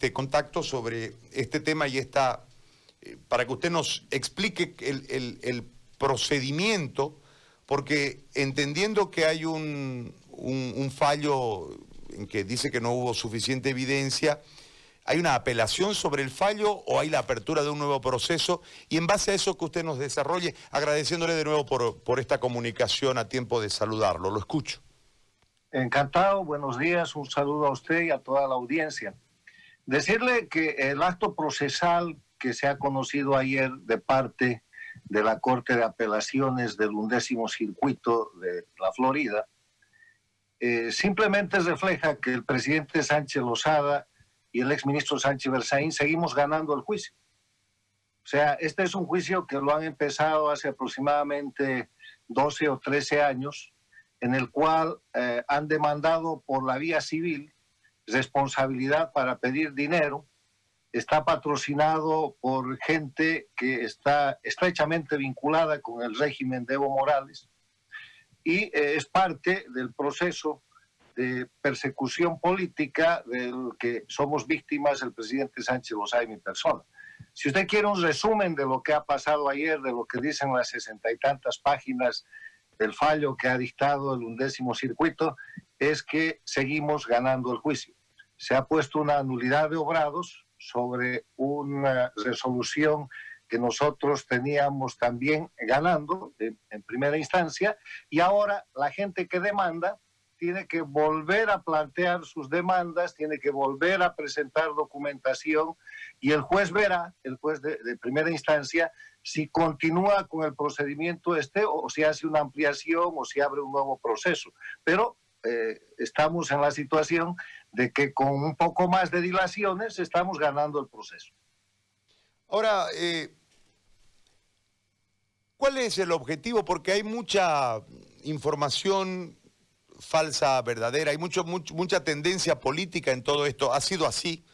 este contacto sobre este tema y esta, eh, para que usted nos explique el, procedimiento, porque entendiendo que hay un, fallo en que dice que no hubo suficiente evidencia, ¿hay una apelación sobre el fallo o hay la apertura de un nuevo proceso? Y en base a eso que usted nos desarrolle, agradeciéndole de nuevo por esta comunicación a tiempo de saludarlo. Lo escucho. Encantado, buenos días, un saludo a usted y a toda la audiencia. Decirle que el acto procesal que se ha conocido ayer de parte de la Corte de Apelaciones del undécimo circuito de la Florida, eh, simplemente refleja que el presidente Sánchez Lozada y el exministro Sánchez Berzaín seguimos ganando el juicio. O sea, este es un juicio que lo han empezado hace aproximadamente 12 o 13 años, en el cual eh, han demandado por la vía civil responsabilidad para pedir dinero, está patrocinado por gente que está estrechamente vinculada con el régimen de Evo Morales y eh, es parte del proceso de persecución política del que somos víctimas el presidente Sánchez Lozada y mi persona. Si usted quiere un resumen de lo que ha pasado ayer, de lo que dicen las sesenta y tantas páginas del fallo que ha dictado el undécimo circuito, es que seguimos ganando el juicio se ha puesto una nulidad de obrados sobre una resolución que nosotros teníamos también ganando en, primera instancia y ahora la gente que demanda tiene que volver a plantear sus demandas, tiene que volver a presentar documentación y el juez verá, el juez de, primera instancia, si continúa con el procedimiento este o si hace una ampliación o si abre un nuevo proceso. Pero eh, estamos en la situación de que con un poco más de dilaciones estamos ganando el proceso. Ahora, eh, ¿cuál es el objetivo? Porque hay mucha información falsa, verdadera, hay mucho, mucha tendencia política en todo esto. Ha sido así.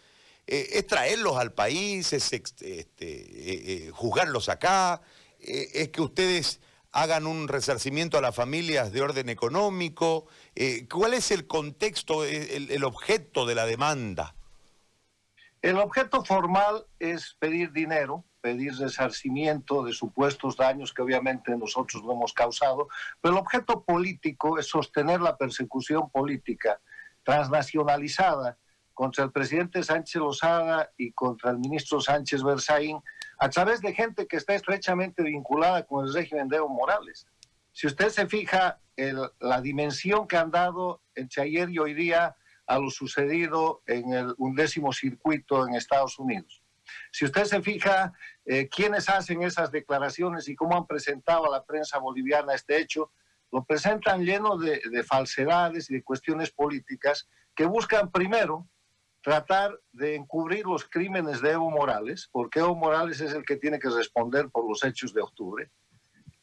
Eh, es traerlos al país, es este, juzgarlos acá, es que ustedes hagan un resarcimiento a las familias de orden económico? Eh, ¿Cuál es el contexto, el, objeto de la demanda? El objeto formal es pedir dinero, pedir resarcimiento de supuestos daños que obviamente nosotros no hemos causado, pero el objeto político es sostener la persecución política transnacionalizada contra el presidente Sánchez Lozada y contra el ministro Sánchez Berzaín a través de gente que está estrechamente vinculada con el régimen de Evo Morales. Si usted se fija en la dimensión que han dado entre ayer y hoy día a lo sucedido en el undécimo circuito en Estados Unidos. Si usted se fija eh, quiénes hacen esas declaraciones y cómo han presentado a la prensa boliviana este hecho, lo presentan lleno de, de falsedades y de cuestiones políticas que buscan primero tratar de encubrir los crímenes de Evo Morales, porque Evo Morales es el que tiene que responder por los hechos de octubre,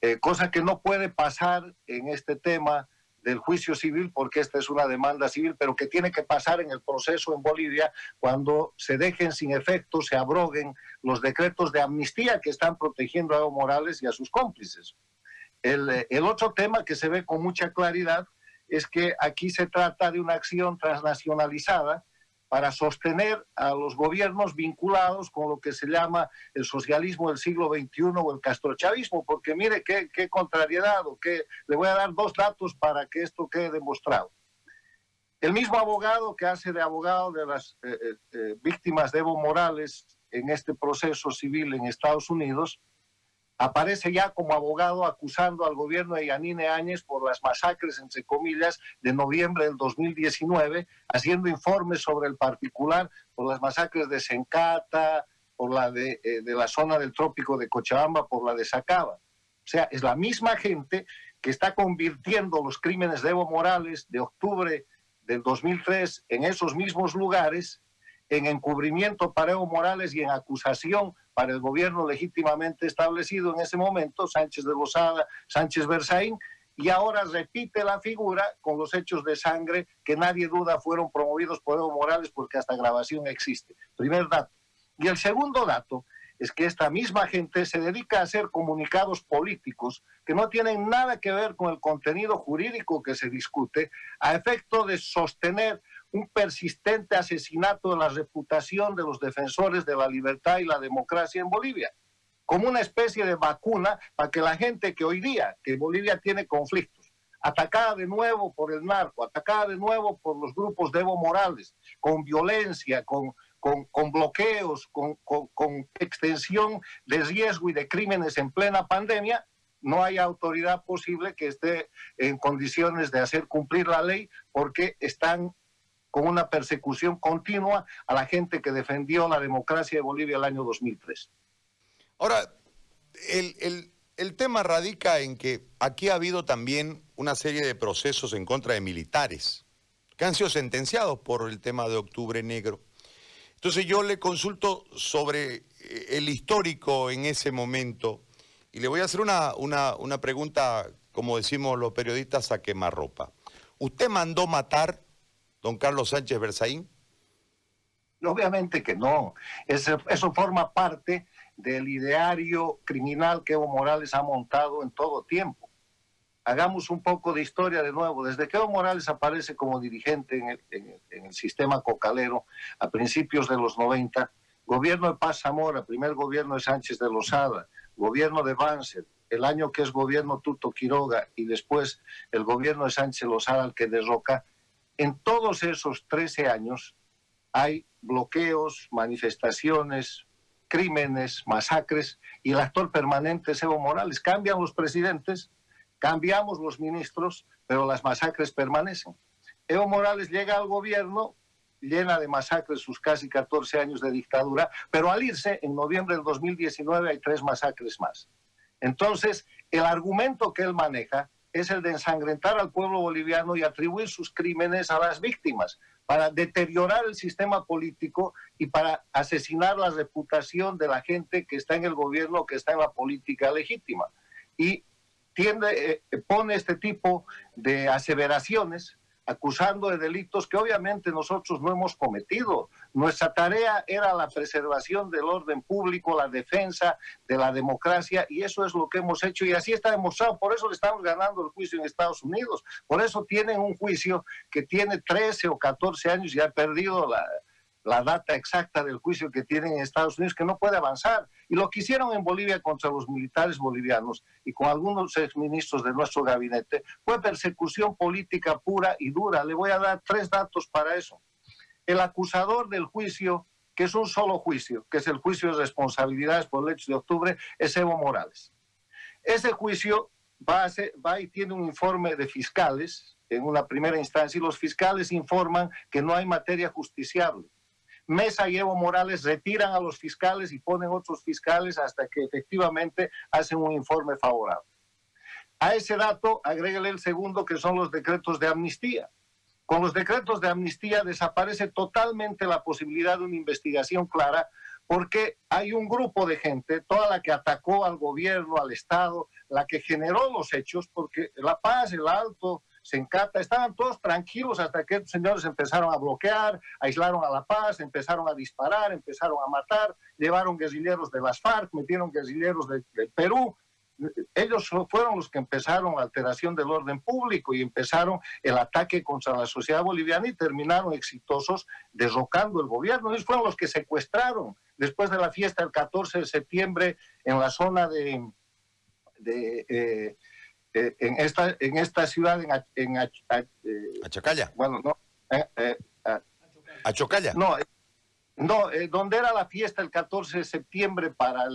eh, cosa que no puede pasar en este tema del juicio civil, porque esta es una demanda civil, pero que tiene que pasar en el proceso en Bolivia cuando se dejen sin efecto, se abroguen los decretos de amnistía que están protegiendo a Evo Morales y a sus cómplices. El, eh, el otro tema que se ve con mucha claridad es que aquí se trata de una acción transnacionalizada, para sostener a los gobiernos vinculados con lo que se llama el socialismo del siglo XXI o el castrochavismo, porque mire qué, contrariedad, o qué, le voy a dar dos datos para que esto quede demostrado. El mismo abogado que hace de abogado de las eh, eh, eh, víctimas de Evo Morales en este proceso civil en Estados Unidos, aparece ya como abogado acusando al gobierno de Yanine Áñez por las masacres, entre comillas, de noviembre del 2019, haciendo informes sobre el particular por las masacres de Sencata, por la de, eh, de la zona del trópico de Cochabamba, por la de Sacaba. O sea, es la misma gente que está convirtiendo los crímenes de Evo Morales de octubre del 2003 en esos mismos lugares en encubrimiento para Evo Morales y en acusación para el gobierno legítimamente establecido en ese momento, Sánchez de Lozada, Sánchez Berzaín, y ahora repite la figura con los hechos de sangre que nadie duda fueron promovidos por Evo Morales porque hasta grabación existe. Primer dato. Y el segundo dato es que esta misma gente se dedica a hacer comunicados políticos que no tienen nada que ver con el contenido jurídico que se discute, a efecto de sostener un persistente asesinato de la reputación de los defensores de la libertad y la democracia en Bolivia, como una especie de vacuna para que la gente que hoy día, que Bolivia tiene conflictos, atacada de nuevo por el narco, atacada de nuevo por los grupos de Evo Morales, con violencia, con, con, bloqueos, con, con, extensión de riesgo y de crímenes en plena pandemia, no hay autoridad posible que esté en condiciones de hacer cumplir la ley porque están con una persecución continua a la gente que defendió la democracia de Bolivia el año 2003. Ahora, el, el tema radica en que aquí ha habido también una serie de procesos en contra de militares que han sido sentenciados por el tema de Octubre Negro. Entonces yo le consulto sobre eh, el histórico en ese momento y le voy a hacer una, una, pregunta, como decimos los periodistas, a quemarropa. ¿Usted mandó matar don Carlos Sánchez Berzaín? Obviamente que no. Eso, forma parte del ideario criminal que Evo Morales ha montado en todo tiempo hagamos un poco de historia de nuevo. Desde que Evo Morales aparece como dirigente en el, sistema cocalero a principios de los 90, gobierno de Paz Zamora, primer gobierno de Sánchez de Lozada, gobierno de Banzer, el año que es gobierno Tuto Quiroga y después el gobierno de Sánchez Lozada al que derroca, en todos esos 13 años hay bloqueos, manifestaciones, crímenes, masacres y el actor permanente es Evo Morales. Cambian los presidentes, Cambiamos los ministros, pero las masacres permanecen. Evo Morales llega al gobierno, llena de masacres sus casi 14 años de dictadura, pero al irse, en noviembre del 2019 hay tres masacres más. Entonces, el argumento que él maneja es el de ensangrentar al pueblo boliviano y atribuir sus crímenes a las víctimas, para deteriorar el sistema político y para asesinar la reputación de la gente que está en el gobierno, que está en la política legítima. Y tiende, eh, pone este tipo de aseveraciones acusando de delitos que obviamente nosotros no hemos cometido. Nuestra tarea era la preservación del orden público, la defensa de la democracia y eso es lo que hemos hecho y así está demostrado. Por eso le estamos ganando el juicio en Estados Unidos. Por eso tienen un juicio que tiene 13 o 14 años y ha perdido la, la data exacta del juicio que tienen en Estados Unidos, que no puede avanzar. Y lo que hicieron en Bolivia contra los militares bolivianos y con algunos exministros de nuestro gabinete fue persecución política pura y dura. Le voy a dar tres datos para eso. El acusador del juicio, que es un solo juicio, que es el juicio de responsabilidades por el hecho de octubre, es Evo Morales. Ese juicio va, va y tiene un informe de fiscales en una primera instancia y los fiscales informan que no hay materia justiciable Mesa y Evo Morales retiran a los fiscales y ponen otros fiscales hasta que efectivamente hacen un informe favorable. A ese dato agrégale el segundo, que son los decretos de amnistía. Con los decretos de amnistía desaparece totalmente la posibilidad de una investigación clara porque hay un grupo de gente, toda la que atacó al gobierno, al Estado, la que generó los hechos, porque La Paz, el Alto, se encanta, estaban todos tranquilos hasta que estos señores empezaron a bloquear, aislaron a La Paz, empezaron a disparar, empezaron a matar, llevaron guerrilleros de las FARC, metieron guerrilleros del Perú. Ellos fueron los que empezaron la alteración del orden público y empezaron el ataque contra la sociedad boliviana y terminaron exitosos derrocando el gobierno. Ellos fueron los que secuestraron después de la fiesta del 14 de septiembre en la zona de, de eh, eh, en, esta, en esta ciudad, en, en eh, Achacalla. Bueno, no. Eh, Achocalla. No, no donde era la fiesta el 14 de septiembre para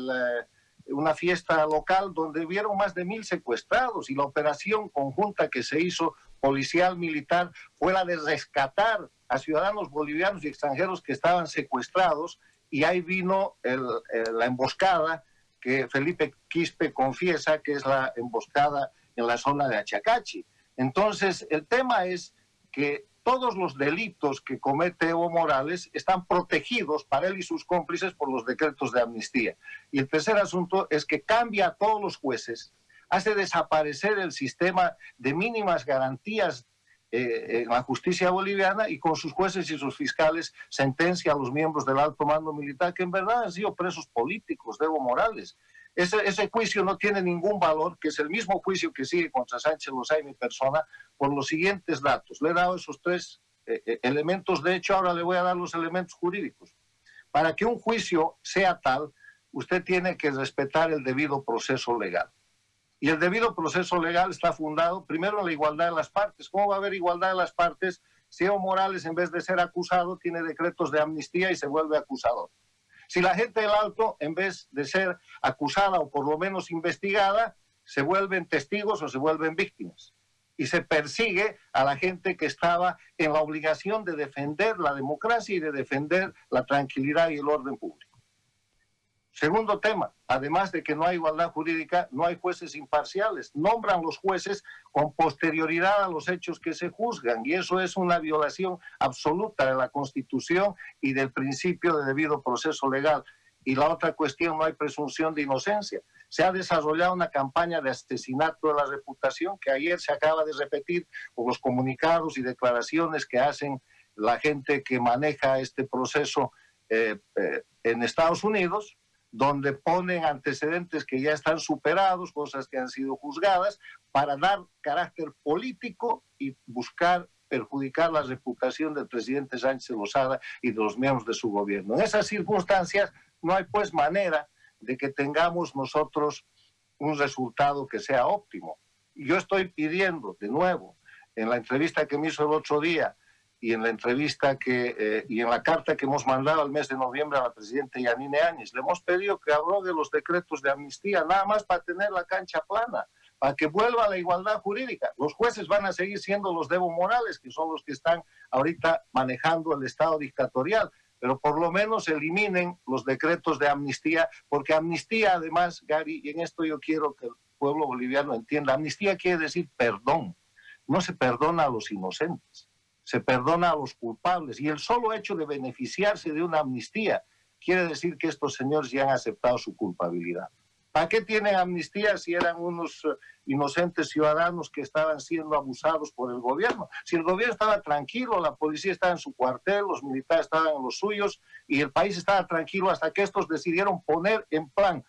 una fiesta local donde hubieron más de mil secuestrados y la operación conjunta que se hizo policial militar fue la de rescatar a ciudadanos bolivianos y extranjeros que estaban secuestrados y ahí vino la emboscada que Felipe Quispe confiesa que es la emboscada en la zona de Achacachi. Entonces, el tema es que todos los delitos que comete Evo Morales están protegidos para él y sus cómplices por los decretos de amnistía. Y el tercer asunto es que cambia a todos los jueces, hace desaparecer el sistema de mínimas garantías eh, en la justicia boliviana y con sus jueces y sus fiscales sentencia a los miembros del alto mando militar que en verdad han sido presos políticos de Evo Morales. Ese, juicio no tiene ningún valor, que es el mismo juicio que sigue contra Sánchez Lozay, mi persona, por los siguientes datos. Le he dado esos tres eh, elementos de hecho, ahora le voy a dar los elementos jurídicos. Para que un juicio sea tal, usted tiene que respetar el debido proceso legal. Y el debido proceso legal está fundado primero en la igualdad de las partes. ¿Cómo va a haber igualdad de las partes si Evo Morales, en vez de ser acusado, tiene decretos de amnistía y se vuelve acusador? Si la gente del alto, en vez de ser acusada o por lo menos investigada, se vuelven testigos o se vuelven víctimas. Y se persigue a la gente que estaba en la obligación de defender la democracia y de defender la tranquilidad y el orden público. Segundo tema, además de que no hay igualdad jurídica, no hay jueces imparciales. Nombran los jueces con posterioridad a los hechos que se juzgan y eso es una violación absoluta de la Constitución y del principio de debido proceso legal. Y la otra cuestión, no hay presunción de inocencia. Se ha desarrollado una campaña de asesinato de la reputación que ayer se acaba de repetir con los comunicados y declaraciones que hacen la gente que maneja este proceso eh, eh, en Estados Unidos, donde ponen antecedentes que ya están superados, cosas que han sido juzgadas, para dar carácter político y buscar perjudicar la reputación del presidente Sánchez Lozada y de los miembros de su gobierno. En esas circunstancias no hay pues manera de que tengamos nosotros un resultado que sea óptimo. Yo estoy pidiendo de nuevo, en la entrevista que me hizo el otro día, y en la entrevista que, eh, y en la carta que hemos mandado al mes de noviembre a la presidenta Yanine Áñez, le hemos pedido que de los decretos de amnistía, nada más para tener la cancha plana, para que vuelva la igualdad jurídica. Los jueces van a seguir siendo los Debo Morales, que son los que están ahorita manejando el Estado dictatorial, pero por lo menos eliminen los decretos de amnistía, porque amnistía además, Gary, y en esto yo quiero que el pueblo boliviano entienda, amnistía quiere decir perdón, no se perdona a los inocentes se perdona a los culpables y el solo hecho de beneficiarse de una amnistía quiere decir que estos señores ya han aceptado su culpabilidad. ¿Para qué tienen amnistía si eran unos eh, inocentes ciudadanos que estaban siendo abusados por el gobierno? Si el gobierno estaba tranquilo, la policía estaba en su cuartel, los militares estaban en los suyos y el país estaba tranquilo hasta que estos decidieron poner en plan,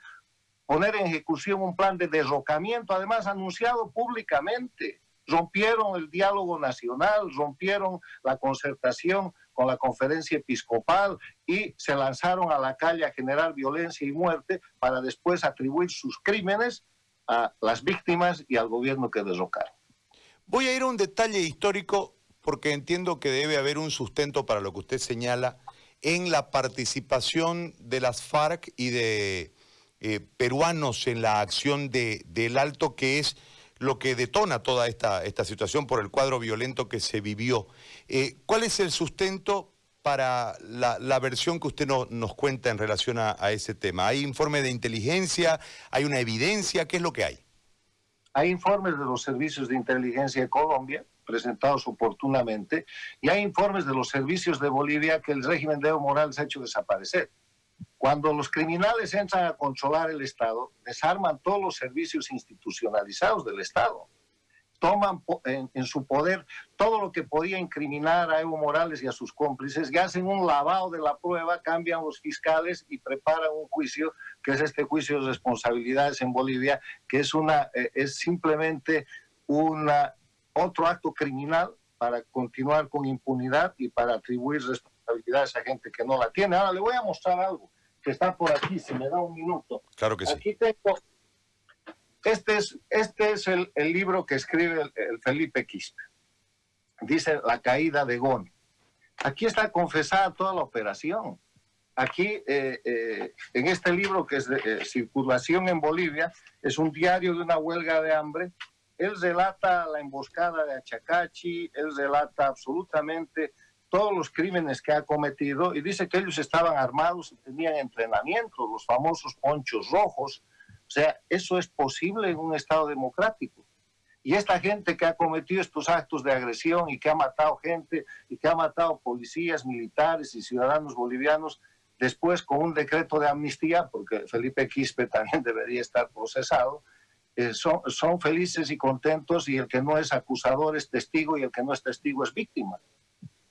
poner en ejecución un plan de derrocamiento, además anunciado públicamente rompieron el diálogo nacional, rompieron la concertación con la conferencia episcopal y se lanzaron a la calle a generar violencia y muerte para después atribuir sus crímenes a las víctimas y al gobierno que derrocaron. Voy a ir a un detalle histórico porque entiendo que debe haber un sustento para lo que usted señala en la participación de las FARC y de eh, peruanos en la acción de, del Alto, que es lo que detona toda esta, esta situación por el cuadro violento que se vivió. Eh, ¿Cuál es el sustento para la, versión que usted nos cuenta en relación a, ese tema? ¿Hay informe de inteligencia? ¿Hay una evidencia? ¿Qué es lo que hay? Hay informes de los servicios de inteligencia de Colombia presentados oportunamente y hay informes de los servicios de Bolivia que el régimen de Evo Morales ha hecho desaparecer. Cuando los criminales entran a controlar el Estado, desarman todos los servicios institucionalizados del Estado. Toman en, su poder todo lo que podía incriminar a Evo Morales y a sus cómplices y hacen un lavado de la prueba, cambian los fiscales y preparan un juicio, que es este juicio de responsabilidades en Bolivia, que es, una, eh, es simplemente una, otro acto criminal para continuar con impunidad y para atribuir responsabilidades a gente que no la tiene. Ahora le voy a mostrar algo que está por aquí, si me da un minuto. Claro que sí. Aquí tengo, este es, este es el, el libro que escribe el, Felipe Quispe. Dice La caída de Gon. Aquí está confesada toda la operación. Aquí, eh, eh, en este libro que es de eh, circulación en Bolivia, es un diario de una huelga de hambre. Él relata la emboscada de Achacachi, él relata absolutamente todos los crímenes que ha cometido y dice que ellos estaban armados y tenían entrenamiento, los famosos ponchos rojos. O sea, eso es posible en un Estado democrático. Y esta gente que ha cometido estos actos de agresión y que ha matado gente y que ha matado policías, militares y ciudadanos bolivianos, después con un decreto de amnistía, porque Felipe Quispe también debería estar procesado, eh, son, son felices y contentos y el que no es acusador es testigo y el que no es testigo es víctima.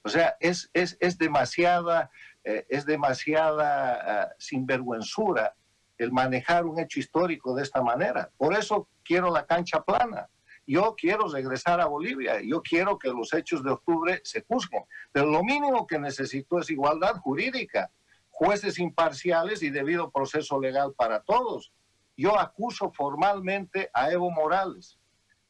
O sea, es, es, es demasiada, eh, es demasiada ah, sinvergüenzura el manejar un hecho histórico de esta manera. Por eso quiero la cancha plana. Yo quiero regresar a Bolivia, yo quiero que los hechos de octubre se juzguen, pero lo mínimo que necesito es igualdad jurídica, jueces imparciales y debido proceso legal para todos. Yo acuso formalmente a Evo Morales,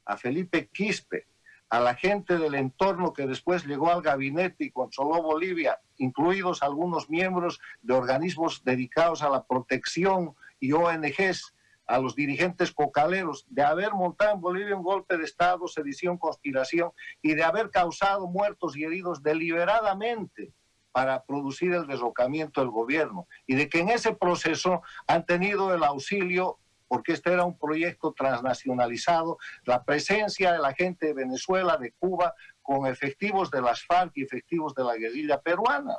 a Felipe Quispe, a la gente del entorno que después llegó al gabinete y controló Bolivia, incluidos algunos miembros de organismos dedicados a la protección y ONGs, a los dirigentes cocaleros, de haber montado en Bolivia un golpe de Estado, sedición, conspiración y de haber causado muertos y heridos deliberadamente para producir el derrocamiento del gobierno y de que en ese proceso han tenido el auxilio porque este era un proyecto transnacionalizado, la presencia de la gente de Venezuela, de Cuba, con efectivos de las FARC y efectivos de la guerrilla peruana.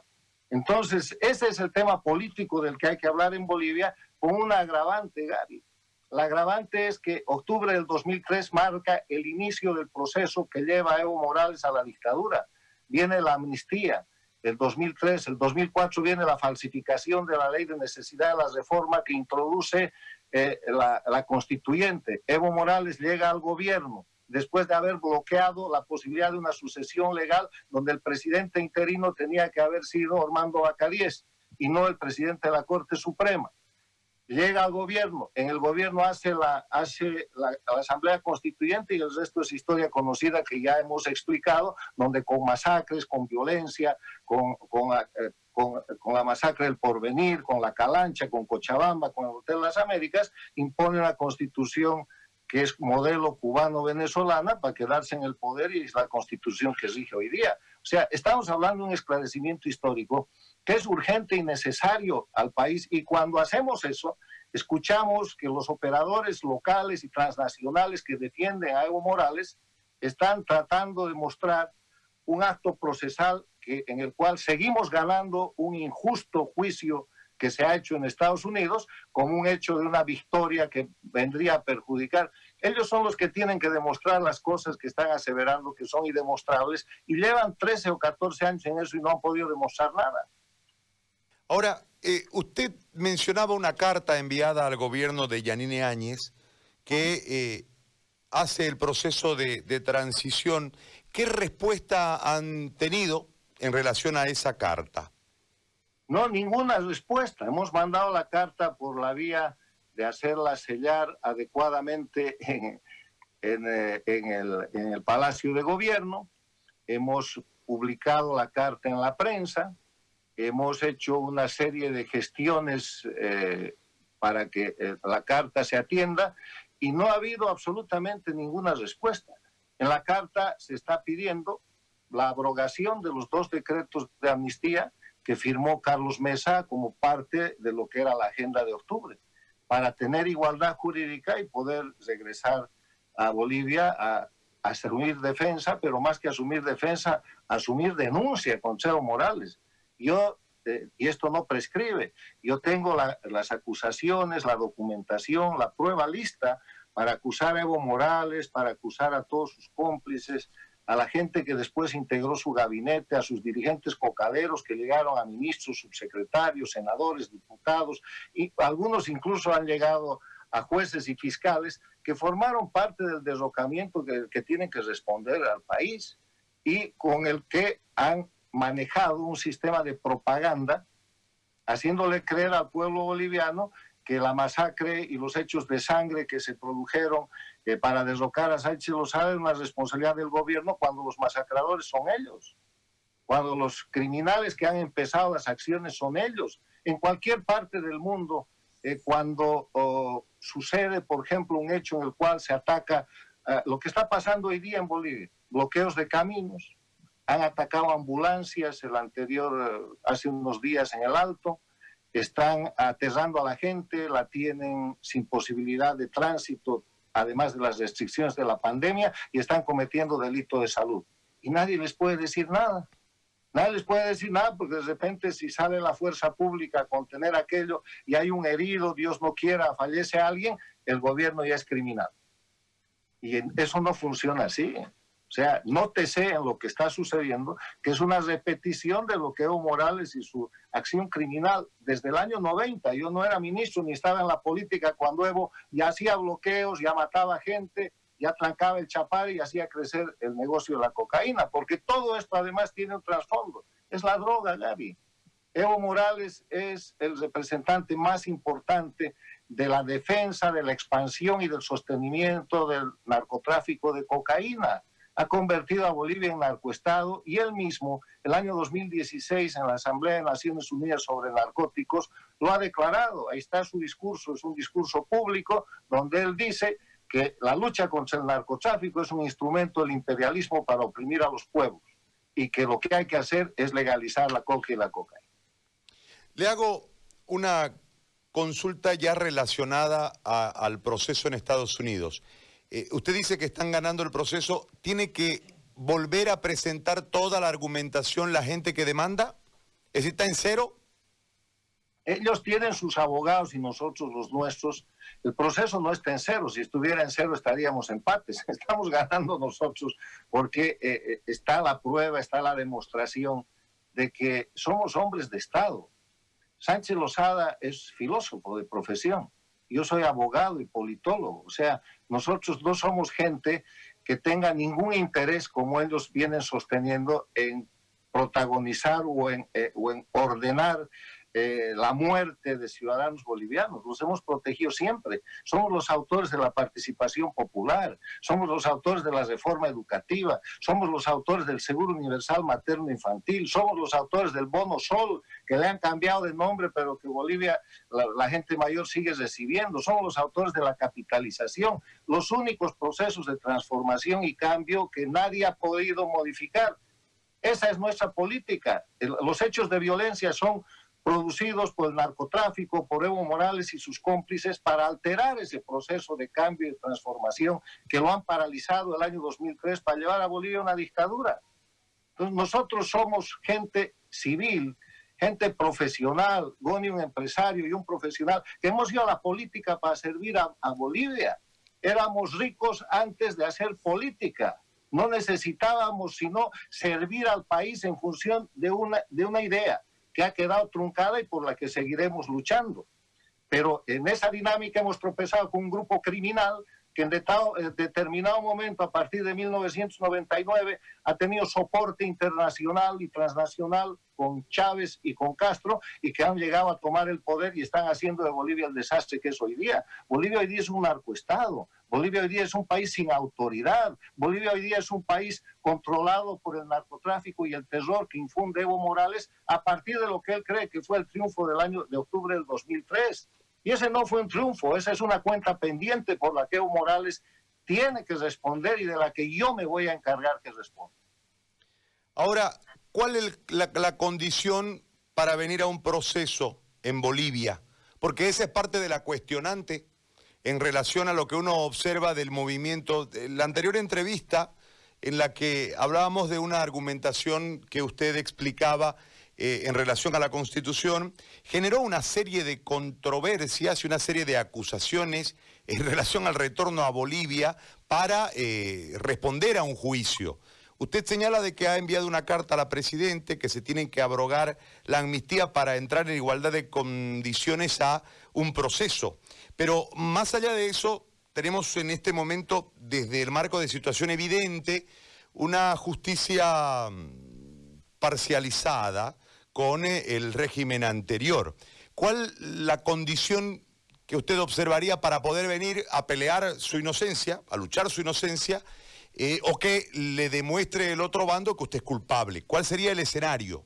Entonces, ese es el tema político del que hay que hablar en Bolivia, con un agravante, Gaby. La agravante es que octubre del 2003 marca el inicio del proceso que lleva a Evo Morales a la dictadura. Viene la amnistía, el 2003, el 2004 viene la falsificación de la ley de necesidad de la reforma que introduce eh, la, constituyente. Evo Morales llega al gobierno después de haber bloqueado la posibilidad de una sucesión legal donde el presidente interino tenía que haber sido Armando Bacadíes y no el presidente de la Corte Suprema. Llega al gobierno, en el gobierno hace la, hace la, Asamblea Constituyente y el resto es historia conocida que ya hemos explicado, donde con masacres, con violencia, con, con eh, con, la masacre del Porvenir, con la Calancha, con Cochabamba, con el Hotel de las Américas, impone una constitución que es modelo cubano-venezolana para quedarse en el poder y es la constitución que rige hoy día. O sea, estamos hablando de un esclarecimiento histórico que es urgente y necesario al país y cuando hacemos eso, escuchamos que los operadores locales y transnacionales que defienden a Evo Morales están tratando de mostrar un acto procesal en el cual seguimos ganando un injusto juicio que se ha hecho en Estados Unidos como un hecho de una victoria que vendría a perjudicar. Ellos son los que tienen que demostrar las cosas que están aseverando que son indemostrables y llevan 13 o 14 años en eso y no han podido demostrar nada. Ahora, eh, usted mencionaba una carta enviada al gobierno de Yanine Áñez que eh, hace el proceso de transición. ¿Qué respuesta han tenido en relación a esa carta? No, ninguna respuesta. Hemos mandado la carta por la vía de hacerla sellar adecuadamente en, eh, el, en el Palacio de Gobierno. Hemos publicado la carta en la prensa. Hemos hecho una serie de gestiones eh, para que eh, la carta se atienda y no ha habido absolutamente ninguna respuesta. En la carta se está pidiendo la abrogación de los dos decretos de amnistía que firmó Carlos Mesa como parte de lo que era la agenda de octubre, para tener igualdad jurídica y poder regresar a Bolivia a, asumir defensa, pero más que asumir defensa, asumir denuncia contra Evo Morales. Yo, eh, y esto no prescribe, yo tengo las acusaciones, la documentación, la prueba lista para acusar a Evo Morales, para acusar a todos sus cómplices, a la gente que después integró su gabinete, a sus dirigentes cocaderos que llegaron a ministros, subsecretarios, senadores, diputados, y algunos incluso han llegado a jueces y fiscales que formaron parte del derrocamiento que, que tienen que responder al país y con el que han manejado un sistema de propaganda, haciéndole creer al pueblo boliviano que la masacre y los hechos de sangre que se produjeron eh, para derrocar a Sánchez Lozada es una responsabilidad del gobierno cuando los masacradores son ellos, cuando los criminales que han empezado las acciones son ellos. En cualquier parte del mundo, eh, cuando oh, sucede, por ejemplo, un hecho en el cual se ataca uh, lo que está pasando hoy día en Bolivia, bloqueos de caminos, han atacado ambulancias el anterior, uh, hace unos días en el Alto, están aterrando a la gente, la tienen sin posibilidad de tránsito, además de las restricciones de la pandemia, y están cometiendo delito de salud. Y nadie les puede decir nada. Nadie les puede decir nada porque de repente si sale la fuerza pública a contener aquello y hay un herido, Dios no quiera, fallece alguien, el gobierno ya es criminal. Y eso no funciona así. O sea, nótese en lo que está sucediendo, que es una repetición de lo que Evo Morales y su acción criminal desde el año 90. Yo no era ministro ni estaba en la política cuando Evo ya hacía bloqueos, ya mataba gente ya trancaba el chapar y hacía crecer el negocio de la cocaína, porque todo esto además tiene un trasfondo. Es la droga, Gaby. Evo Morales es el representante más importante de la defensa, de la expansión y del sostenimiento del narcotráfico de cocaína. Ha convertido a Bolivia en narcoestado y él mismo, el año 2016, en la Asamblea de Naciones Unidas sobre Narcóticos, lo ha declarado. Ahí está su discurso, es un discurso público donde él dice que la lucha contra el narcotráfico es un instrumento del imperialismo para oprimir a los pueblos y que lo que hay que hacer es legalizar la coca y la cocaína. Le hago una consulta ya relacionada al proceso en Estados Unidos. Eh, usted dice que están ganando el proceso, ¿tiene que volver a presentar toda la argumentación la gente que demanda? ¿Es decir, está en cero? Ellos tienen sus abogados y nosotros los nuestros. El proceso no está en cero. Si estuviera en cero estaríamos empates. Estamos ganando nosotros porque eh, eh, está la prueba, está la demostración de que somos hombres de Estado. Sánchez Lozada es filósofo de profesión. Yo soy abogado y politólogo. O sea, nosotros no somos gente que tenga ningún interés, como ellos vienen sosteniendo, en protagonizar o en, eh, o en ordenar eh, la muerte de ciudadanos bolivianos. Los hemos protegido siempre. Somos los autores de la participación popular, somos los autores de la reforma educativa, somos los autores del seguro universal materno infantil, somos los autores del bono sol, que le han cambiado de nombre, pero que Bolivia, la, la gente mayor sigue recibiendo. Somos los autores de la capitalización, los únicos procesos de transformación y cambio que nadie ha podido modificar. Esa es nuestra política. Los hechos de violencia son producidos por el narcotráfico, por Evo Morales y sus cómplices para alterar ese proceso de cambio y transformación que lo han paralizado el año 2003 para llevar a Bolivia a una dictadura. Entonces nosotros somos gente civil, gente profesional, Goni un empresario y un profesional, que hemos ido a la política para servir a, a Bolivia. Éramos ricos antes de hacer política. No necesitábamos sino servir al país en función de una, de una idea que ha quedado truncada y por la que seguiremos luchando. Pero en esa dinámica hemos tropezado con un grupo criminal que en determinado momento, a partir de 1999, ha tenido soporte internacional y transnacional con Chávez y con Castro y que han llegado a tomar el poder y están haciendo de Bolivia el desastre que es hoy día. Bolivia hoy día es un narcoestado, Bolivia hoy día es un país sin autoridad, Bolivia hoy día es un país controlado por el narcotráfico y el terror que infunde Evo Morales a partir de lo que él cree que fue el triunfo del año de octubre del 2003. Y ese no fue un triunfo, esa es una cuenta pendiente por la que Evo Morales tiene que responder y de la que yo me voy a encargar que responda. Ahora, ¿cuál es la, condición para venir a un proceso en Bolivia? Porque esa es parte de la cuestionante en relación a lo que uno observa del movimiento. La anterior entrevista en la que hablábamos de una argumentación que usted explicaba eh, en relación a la Constitución, generó una serie de controversias y una serie de acusaciones en relación al retorno a Bolivia para eh, responder a un juicio. Usted señala de que ha enviado una carta a la Presidente que se tiene que abrogar la amnistía para entrar en igualdad de condiciones a un proceso. Pero más allá de eso, tenemos en este momento, desde el marco de situación evidente, una justicia mm, parcializada, con eh, el régimen anterior. ¿Cuál la condición que usted observaría para poder venir a pelear su inocencia, a luchar su inocencia, eh, o que le demuestre el otro bando que usted es culpable? ¿Cuál sería el escenario?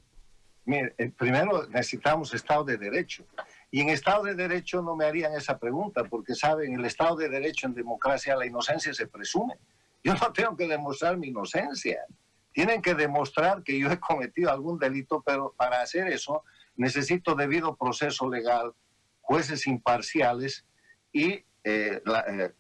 Mire, eh, primero necesitamos Estado de Derecho. Y en Estado de Derecho no me harían esa pregunta, porque saben, en el Estado de Derecho en democracia la inocencia se presume. Yo no tengo que demostrar mi inocencia tienen que demostrar que yo he cometido algún delito, pero para hacer eso necesito debido proceso legal, jueces imparciales y eh, la, eh,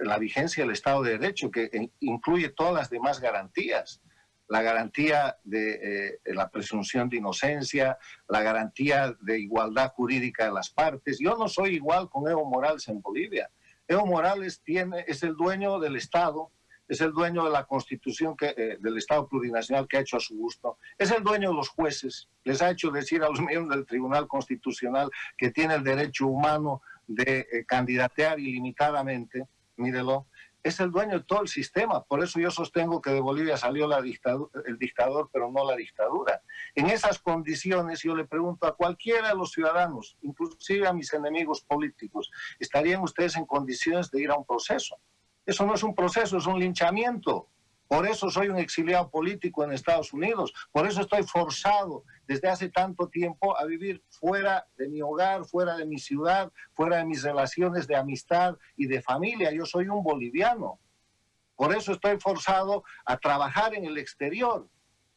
la, vigencia del Estado de Derecho, que incluye todas las demás garantías. La garantía de eh, la presunción de inocencia, la garantía de igualdad jurídica de las partes. Yo no soy igual con Evo Morales en Bolivia. Evo Morales tiene, es el dueño del Estado, es el dueño de la constitución que, eh, del Estado plurinacional que ha hecho a su gusto, es el dueño de los jueces, les ha hecho decir a los miembros del Tribunal Constitucional que tiene el derecho humano de eh, candidatear ilimitadamente, mírelo, es el dueño de todo el sistema. Por eso yo sostengo que de Bolivia salió la el dictador, pero no la dictadura. En esas condiciones yo le pregunto a cualquiera de los ciudadanos, inclusive a mis enemigos políticos, ¿estarían ustedes en condiciones de ir a un proceso? Eso no es un proceso, es un linchamiento. Por eso soy un exiliado político en Estados Unidos. Por eso estoy forzado desde hace tanto tiempo a vivir fuera de mi hogar, fuera de mi ciudad, fuera de mis relaciones de amistad y de familia. Yo soy un boliviano. Por eso estoy forzado a trabajar en el exterior.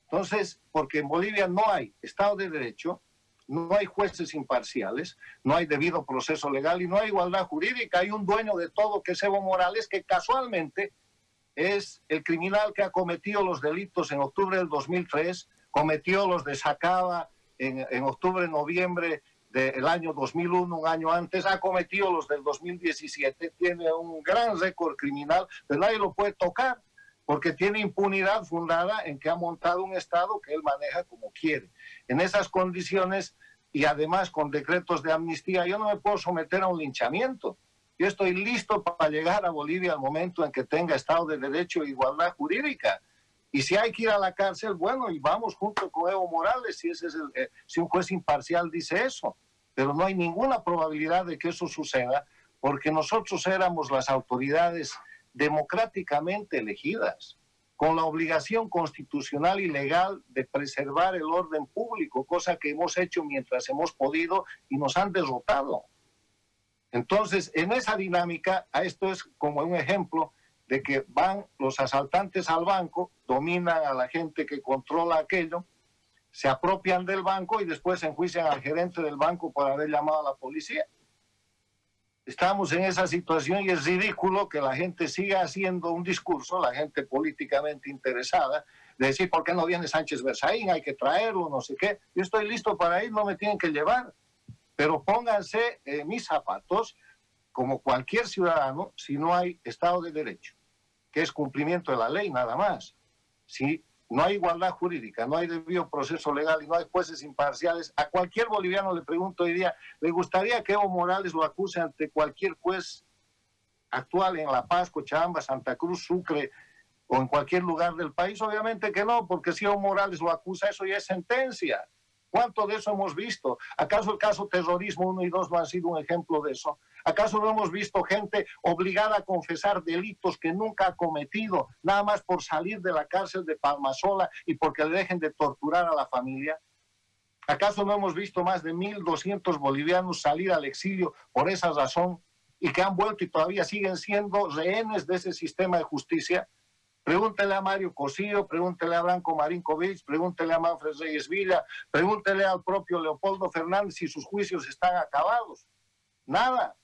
Entonces, porque en Bolivia no hay Estado de Derecho, no hay jueces imparciales, no hay debido proceso legal y no hay igualdad jurídica. Hay un dueño de todo que es Evo Morales, que casualmente es el criminal que ha cometido los delitos en octubre del 2003, cometió los de Sacaba en, octubre, noviembre del año 2001, un año antes, ha cometido los del 2017, tiene un gran récord criminal, pero nadie lo puede tocar porque tiene impunidad fundada en que ha montado un Estado que él maneja como quiere. En esas condiciones y además con decretos de amnistía, yo no me puedo someter a un linchamiento. Yo estoy listo para llegar a Bolivia al momento en que tenga Estado de Derecho e igualdad jurídica. Y si hay que ir a la cárcel, bueno, y vamos junto con Evo Morales, si, ese es el, eh, si un juez imparcial dice eso. Pero no hay ninguna probabilidad de que eso suceda, porque nosotros éramos las autoridades democráticamente elegidas, con la obligación constitucional y legal de preservar el orden público, cosa que hemos hecho mientras hemos podido y nos han derrotado. Entonces, en esa dinámica, esto es como un ejemplo de que van los asaltantes al banco, dominan a la gente que controla aquello, se apropian del banco y después enjuician al gerente del banco por haber llamado a la policía. Estamos en esa situación y es ridículo que la gente siga haciendo un discurso, la gente políticamente interesada, de decir, ¿por qué no viene Sánchez Berzaín? Hay que traerlo, no sé qué. Yo estoy listo para ir, no me tienen que llevar. Pero pónganse mis zapatos como cualquier ciudadano si no hay Estado de Derecho, que es cumplimiento de la ley nada más. Si no hay igualdad jurídica, no hay debido proceso legal y no hay jueces imparciales, a cualquier boliviano le pregunto hoy día, ¿le gustaría que Evo Morales lo acuse ante cualquier juez actual en La Paz, Cochabamba, Santa Cruz, Sucre o en cualquier lugar del país? Obviamente que no, porque si Evo Morales lo acusa, eso ya es sentencia. ¿Cuánto de eso hemos visto? ¿Acaso el caso terrorismo 1 y 2 no han sido un ejemplo de eso? ¿Acaso no hemos visto gente obligada a confesar delitos que nunca ha cometido, nada más por salir de la cárcel de Palmasola y porque le dejen de torturar a la familia? ¿Acaso no hemos visto más de 1.200 bolivianos salir al exilio por esa razón y que han vuelto y todavía siguen siendo rehenes de ese sistema de justicia? Pregúntele a Mario Cosío, pregúntele a Branco Marinkovic, pregúntele a Manfred Reyes Villa, pregúntele al propio Leopoldo Fernández si sus juicios están acabados. Nada.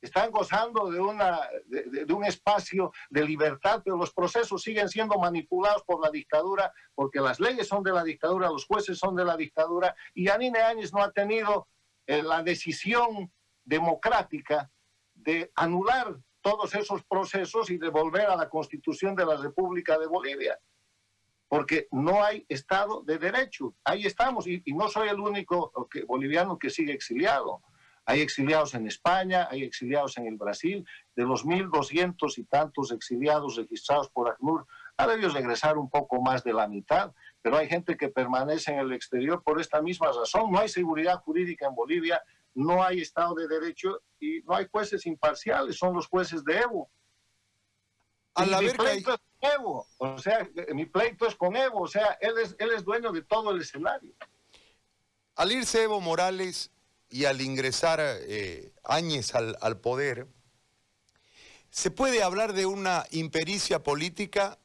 Están gozando de, una, de, un espacio de libertad, pero los procesos siguen siendo manipulados por la dictadura, porque las leyes son de la dictadura, los jueces son de la dictadura, y Anine Áñez no ha tenido eh, la decisión democrática de anular todos esos procesos y de volver a la constitución de la República de Bolivia. Porque no hay Estado de Derecho. Ahí estamos. Y, no soy el único boliviano que sigue exiliado. Hay exiliados en España, hay exiliados en el Brasil. De los 1.200 y tantos exiliados registrados por ACNUR, ha debido regresar un poco más de la mitad, pero hay gente que permanece en el exterior por esta misma razón. No hay seguridad jurídica en Bolivia, no hay Estado de Derecho y no hay jueces imparciales, son los jueces de Evo. mi pleito es con Evo, o sea, mi pleito es con Evo, o sea, él es, él es dueño de todo el escenario. Al irse Evo Morales y al ingresar eh, Áñez al, al poder, ¿se puede hablar de una impericia política,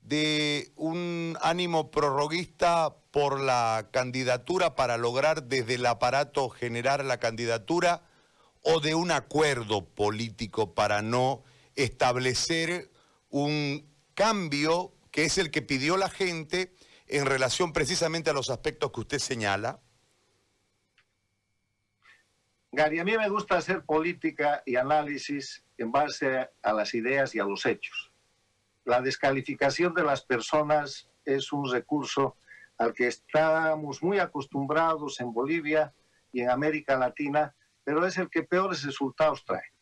de un ánimo prorroguista por la candidatura para lograr desde el aparato generar la candidatura o de un acuerdo político para no establecer un cambio que es el que pidió la gente en relación precisamente a los aspectos que usted señala? Gary, a mí me gusta hacer política y análisis en base a las ideas y a los hechos. La descalificación de las personas es un recurso al que estamos muy acostumbrados en Bolivia y en América Latina, pero es el que peores resultados trae.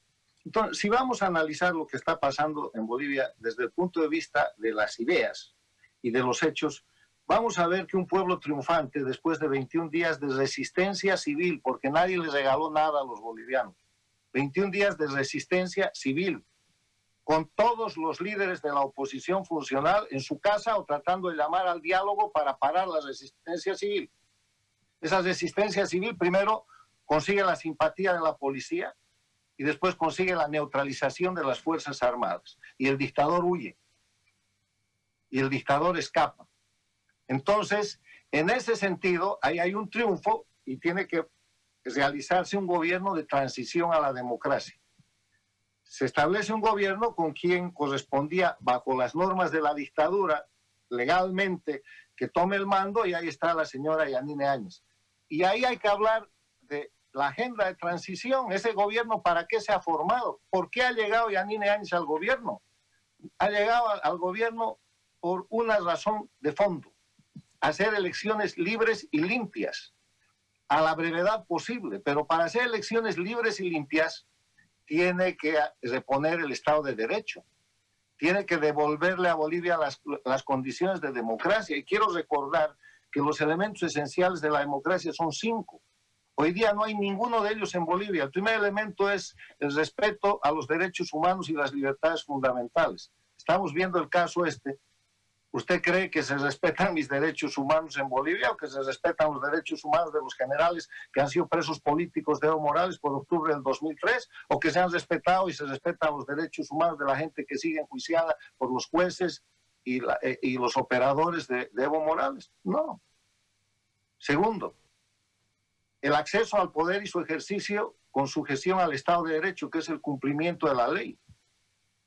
Entonces, si vamos a analizar lo que está pasando en Bolivia desde el punto de vista de las ideas y de los hechos, vamos a ver que un pueblo triunfante después de 21 días de resistencia civil, porque nadie les regaló nada a los bolivianos, 21 días de resistencia civil, con todos los líderes de la oposición funcional en su casa o tratando de llamar al diálogo para parar la resistencia civil. Esa resistencia civil primero consigue la simpatía de la policía y después consigue la neutralización de las Fuerzas Armadas. Y el dictador huye. Y el dictador escapa. Entonces, en ese sentido, ahí hay un triunfo y tiene que realizarse un gobierno de transición a la democracia. Se establece un gobierno con quien correspondía, bajo las normas de la dictadura, legalmente, que tome el mando y ahí está la señora Yanine Áñez. Y ahí hay que hablar de la agenda de transición, ese gobierno para qué se ha formado, por qué ha llegado Yanine Áñez al gobierno. Ha llegado al gobierno por una razón de fondo, hacer elecciones libres y limpias a la brevedad posible, pero para hacer elecciones libres y limpias tiene que reponer el Estado de Derecho, tiene que devolverle a Bolivia las, las condiciones de democracia. Y quiero recordar que los elementos esenciales de la democracia son cinco. Hoy día no hay ninguno de ellos en Bolivia. El primer elemento es el respeto a los derechos humanos y las libertades fundamentales. Estamos viendo el caso este ¿Usted cree que se respetan mis derechos humanos en Bolivia o que se respetan los derechos humanos de los generales que han sido presos políticos de Evo Morales por octubre del 2003? ¿O que se han respetado y se respetan los derechos humanos de la gente que sigue enjuiciada por los jueces y, eh, los operadores de, de Evo Morales? No. Segundo, el acceso al poder y su ejercicio con sujeción al Estado de Derecho, que es el cumplimiento de la ley.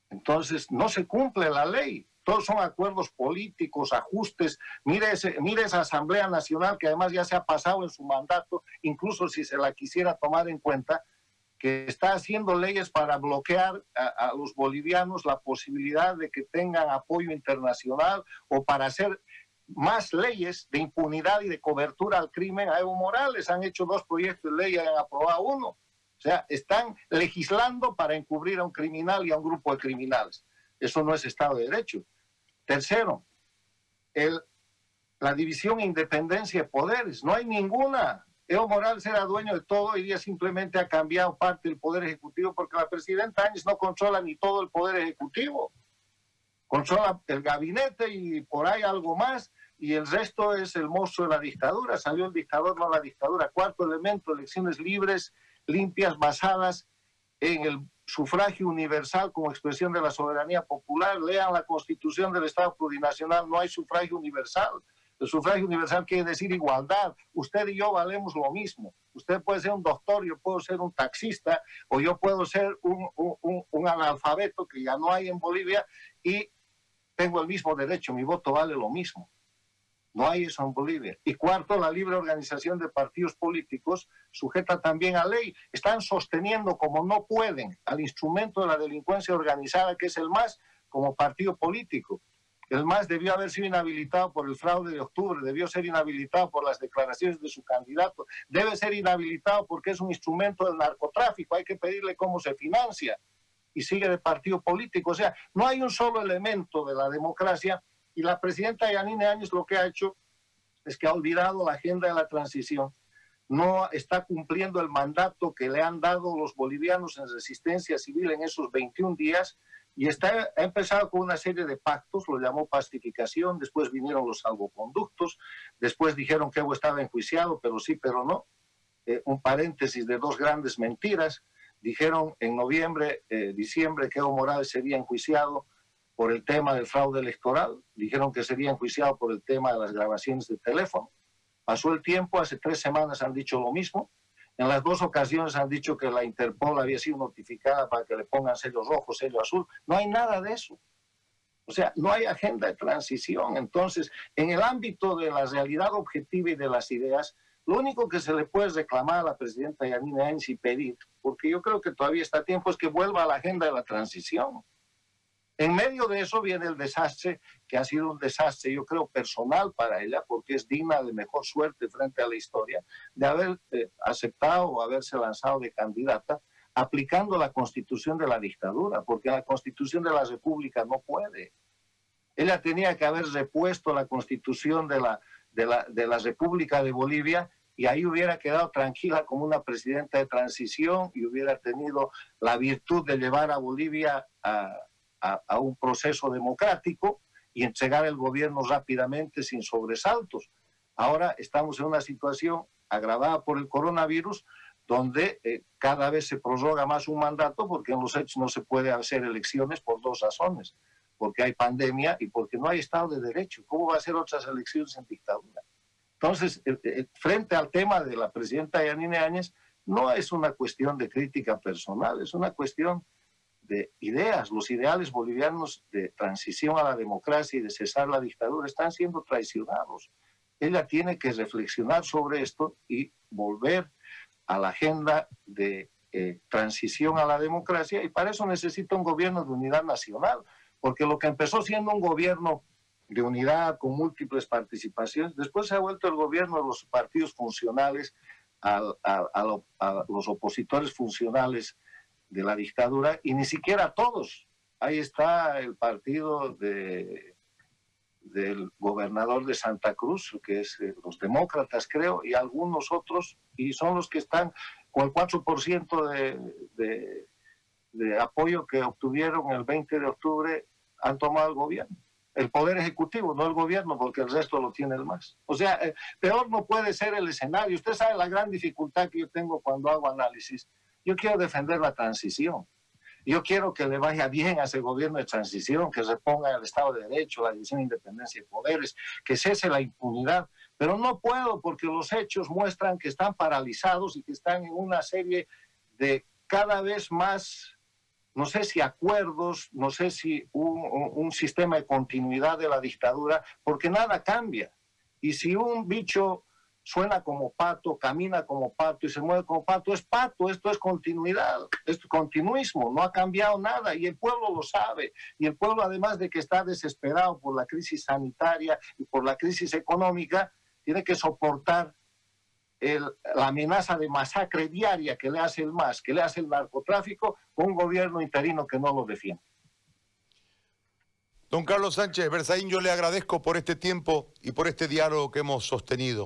Entonces, no se cumple la ley todos son acuerdos políticos, ajustes. Mire, ese, mire esa Asamblea Nacional que además ya se ha pasado en su mandato, incluso si se la quisiera tomar en cuenta, que está haciendo leyes para bloquear a, los bolivianos la posibilidad de que tengan apoyo internacional o para hacer más leyes de impunidad y de cobertura al crimen a Evo Morales. Han hecho dos proyectos de ley y han aprobado uno. O sea, están legislando para encubrir a un criminal y a un grupo de criminales. Eso no es Estado de Derecho. Tercero, el, la división independencia de poderes. No hay ninguna. Evo Morales era dueño de todo y día simplemente ha cambiado parte del poder ejecutivo porque la presidenta Áñez no controla ni todo el poder ejecutivo. Controla el gabinete y por ahí algo más y el resto es el monstruo de la dictadura. Salió el dictador, no la dictadura. Cuarto elemento, elecciones libres, limpias, basadas en el sufragio universal como expresión de la soberanía popular. Lean la constitución del Estado plurinacional, no hay sufragio universal. El sufragio universal quiere decir igualdad. Usted y yo valemos lo mismo. Usted puede ser un doctor, yo puedo ser un taxista, o yo puedo ser un, un, un analfabeto que ya no hay en Bolivia y tengo el mismo derecho, mi voto vale lo mismo. No hay eso en Bolivia. Y cuarto, la libre organización de partidos políticos sujeta también a ley. Están sosteniendo como no pueden al instrumento de la delincuencia organizada, que es el MAS, como partido político. El MAS debió haber sido inhabilitado por el fraude de octubre, debió ser inhabilitado por las declaraciones de su candidato, debe ser inhabilitado porque es un instrumento del narcotráfico, hay que pedirle cómo se financia y sigue de partido político. O sea, no hay un solo elemento de la democracia y la presidenta Yanine Áñez lo que ha hecho es que ha olvidado la agenda de la transición, no está cumpliendo el mandato que le han dado los bolivianos en resistencia civil en esos 21 días y está, ha empezado con una serie de pactos, lo llamó pacificación, después vinieron los salvoconductos, después dijeron que Evo estaba enjuiciado, pero sí, pero no. Eh, un paréntesis de dos grandes mentiras. Dijeron en noviembre, eh, diciembre que Evo Morales sería enjuiciado por el tema del fraude electoral, dijeron que sería enjuiciado por el tema de las grabaciones de teléfono. Pasó el tiempo, hace tres semanas han dicho lo mismo. En las dos ocasiones han dicho que la Interpol había sido notificada para que le pongan sello rojo, sello azul. No hay nada de eso. O sea, no hay agenda de transición. Entonces, en el ámbito de la realidad objetiva y de las ideas, lo único que se le puede reclamar a la presidenta Yanina Áñez y pedir, porque yo creo que todavía está tiempo, es que vuelva a la agenda de la transición. En medio de eso viene el desastre, que ha sido un desastre, yo creo, personal para ella, porque es digna de mejor suerte frente a la historia, de haber eh, aceptado o haberse lanzado de candidata aplicando la constitución de la dictadura, porque la constitución de la república no puede. Ella tenía que haber repuesto la constitución de la, de la, de la República de Bolivia y ahí hubiera quedado tranquila como una presidenta de transición y hubiera tenido la virtud de llevar a Bolivia a, a, un proceso democrático y entregar el gobierno rápidamente sin sobresaltos. Ahora estamos en una situación agravada por el coronavirus donde eh, cada vez se prorroga más un mandato porque en los hechos no se puede hacer elecciones por dos razones, porque hay pandemia y porque no hay Estado de Derecho. ¿Cómo va a ser otras elecciones en dictadura? Entonces, eh, eh, frente al tema de la presidenta Yanine Áñez, no es una cuestión de crítica personal, es una cuestión de ideas. Los ideales bolivianos de transición a la democracia y de cesar la dictadura están siendo traicionados. Ella tiene que reflexionar sobre esto y volver a la agenda de eh, transición a la democracia y para eso necesita un gobierno de unidad nacional, porque lo que empezó siendo un gobierno de unidad con múltiples participaciones, después se ha vuelto el gobierno de los partidos funcionales, a, a los opositores funcionales de la dictadura y ni siquiera todos. Ahí está el partido de, del gobernador de Santa Cruz, que es eh, los demócratas creo, y algunos otros, y son los que están con el 4% de, de, de apoyo que obtuvieron el 20 de octubre, han tomado el gobierno el poder ejecutivo, no el gobierno, porque el resto lo tiene el más. O sea, eh, peor no puede ser el escenario. Usted sabe la gran dificultad que yo tengo cuando hago análisis. Yo quiero defender la transición. Yo quiero que le vaya bien a ese gobierno de transición, que reponga el Estado de Derecho, la división de independencia de poderes, que cese la impunidad. Pero no puedo porque los hechos muestran que están paralizados y que están en una serie de cada vez más, no sé si acuerdos, no sé si un, un sistema de continuidad de la dictadura, porque nada cambia. Y si un bicho suena como pato, camina como pato y se mueve como pato, es pato, esto es continuidad, es continuismo, no ha cambiado nada y el pueblo lo sabe. Y el pueblo, además de que está desesperado por la crisis sanitaria y por la crisis económica, tiene que soportar la amenaza de masacre diaria que le hace el MAS, que le hace el narcotráfico, con un gobierno interino que no lo defiende. Don Carlos Sánchez Berzaín, yo le agradezco por este tiempo y por este diálogo que hemos sostenido.